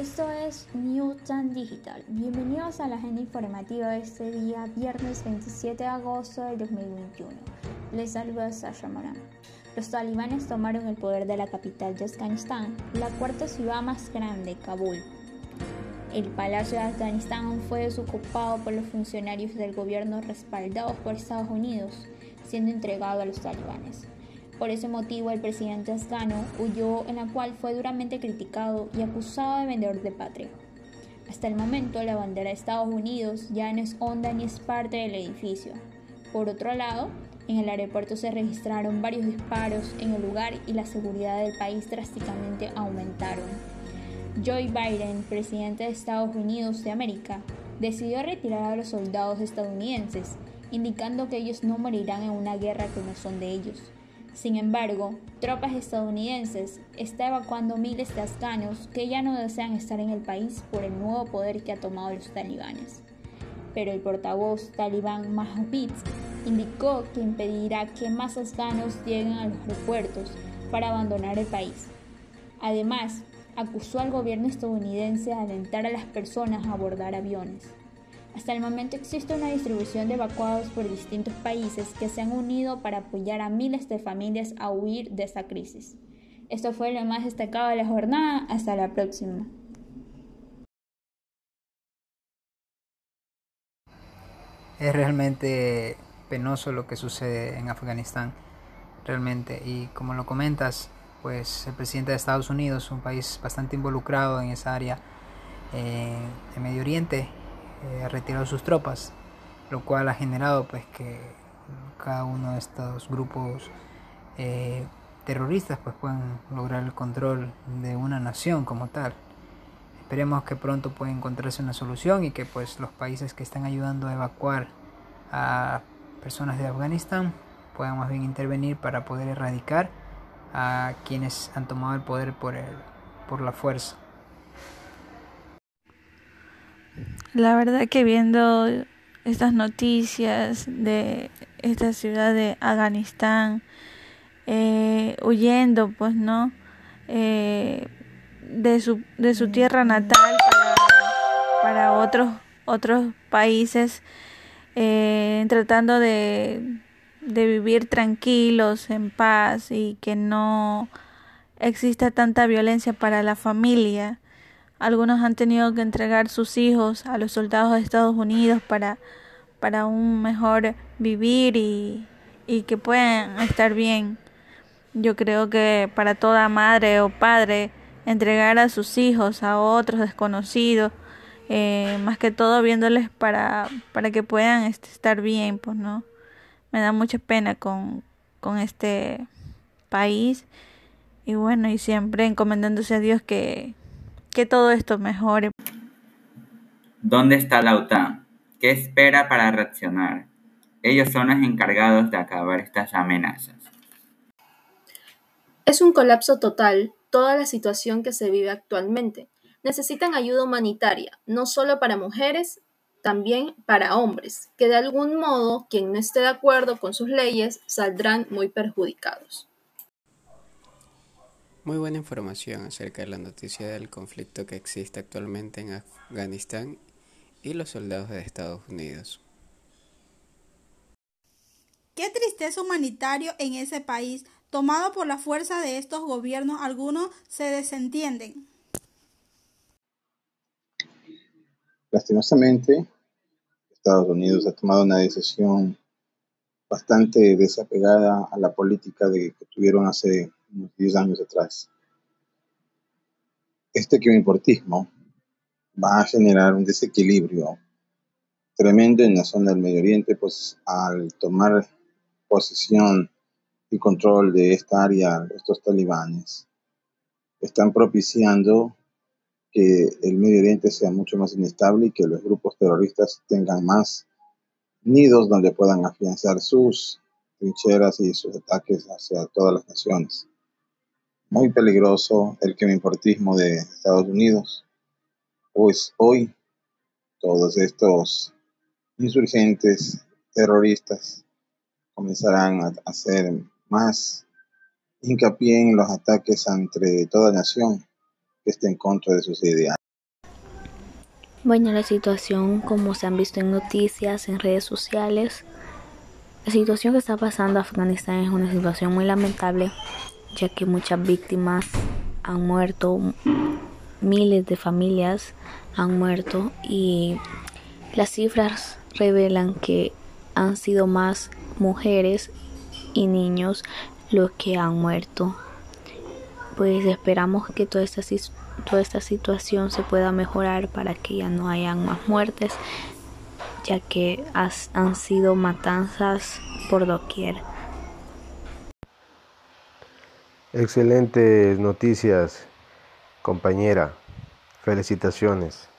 Esto es New Tan Digital. Bienvenidos a la agenda informativa de este día, viernes 27 de agosto de 2021. Les saluda Sasha Moran. Los talibanes tomaron el poder de la capital de Afganistán, la cuarta ciudad más grande, Kabul. El palacio de Afganistán fue desocupado por los funcionarios del gobierno respaldados por Estados Unidos, siendo entregado a los talibanes. Por ese motivo, el presidente afgano huyó, en la cual fue duramente criticado y acusado de vendedor de patria. Hasta el momento, la bandera de Estados Unidos ya no es onda ni es parte del edificio. Por otro lado, en el aeropuerto se registraron varios disparos en el lugar y la seguridad del país drásticamente aumentaron. Joe Biden, presidente de Estados Unidos de América, decidió retirar a los soldados estadounidenses, indicando que ellos no morirán en una guerra que no son de ellos. Sin embargo, tropas estadounidenses están evacuando miles de afganos que ya no desean estar en el país por el nuevo poder que ha tomado los talibanes. Pero el portavoz talibán Mahmoud indicó que impedirá que más afganos lleguen a los aeropuertos para abandonar el país. Además, acusó al gobierno estadounidense de alentar a las personas a abordar aviones. Hasta el momento existe una distribución de evacuados por distintos países que se han unido para apoyar a miles de familias a huir de esta crisis. Esto fue lo más destacado de la jornada. Hasta la próxima. Es realmente penoso lo que sucede en Afganistán, realmente. Y como lo comentas, pues el presidente de Estados Unidos, un país bastante involucrado en esa área eh, de Medio Oriente, eh, retirado sus tropas, lo cual ha generado pues que cada uno de estos grupos eh, terroristas pues puedan lograr el control de una nación como tal. Esperemos que pronto pueda encontrarse una solución y que pues los países que están ayudando a evacuar a personas de Afganistán puedan más bien intervenir para poder erradicar a quienes han tomado el poder por, el, por la fuerza. La verdad que viendo estas noticias de esta ciudad de Afganistán, eh, huyendo, pues, ¿no? Eh, de, su, de su tierra natal para, otros, otros países, eh, tratando de, de vivir tranquilos, en paz y que no exista tanta violencia para la familia. Algunos han tenido que entregar sus hijos a los soldados de Estados Unidos para, para un mejor vivir y, y que puedan estar bien. Yo creo que para toda madre o padre entregar a sus hijos a otros desconocidos, eh, más que todo viéndoles para, para que puedan estar bien, pues no. Me da mucha pena con, con este país y bueno, y siempre encomendándose a Dios que, que todo esto mejore. ¿Dónde está la OTAN? ¿Qué espera para reaccionar? Ellos son los encargados de acabar estas amenazas. Es un colapso total toda la situación que se vive actualmente. Necesitan ayuda humanitaria, no solo para mujeres, también para hombres, que de algún modo quien no esté de acuerdo con sus leyes saldrán muy perjudicados. Muy buena información acerca de la noticia del conflicto que existe actualmente en Afganistán y los soldados de Estados Unidos. Qué tristeza humanitario en ese país, tomado por la fuerza de estos gobiernos, algunos se desentienden. Lastimosamente, Estados Unidos ha tomado una decisión bastante desapegada a la política de, que tuvieron hace unos 10 años atrás. Este importismo va a generar un desequilibrio tremendo en la zona del Medio Oriente, pues al tomar posesión y control de esta área, estos talibanes están propiciando que el Medio Oriente sea mucho más inestable y que los grupos terroristas tengan más nidos donde puedan afianzar sus trincheras y sus ataques hacia todas las naciones. Muy peligroso el importismo de Estados Unidos, pues hoy todos estos insurgentes terroristas comenzarán a hacer más hincapié en los ataques entre toda nación que esté en contra de sus ideales. Bueno, la situación, como se han visto en noticias, en redes sociales, la situación que está pasando en Afganistán es una situación muy lamentable, ya que muchas víctimas han muerto, miles de familias han muerto y las cifras revelan que han sido más mujeres y niños los que han muerto. Pues esperamos que toda esta toda esta situación se pueda mejorar para que ya no hayan más muertes, ya que han sido matanzas por doquier. Excelentes noticias, compañera. Felicitaciones.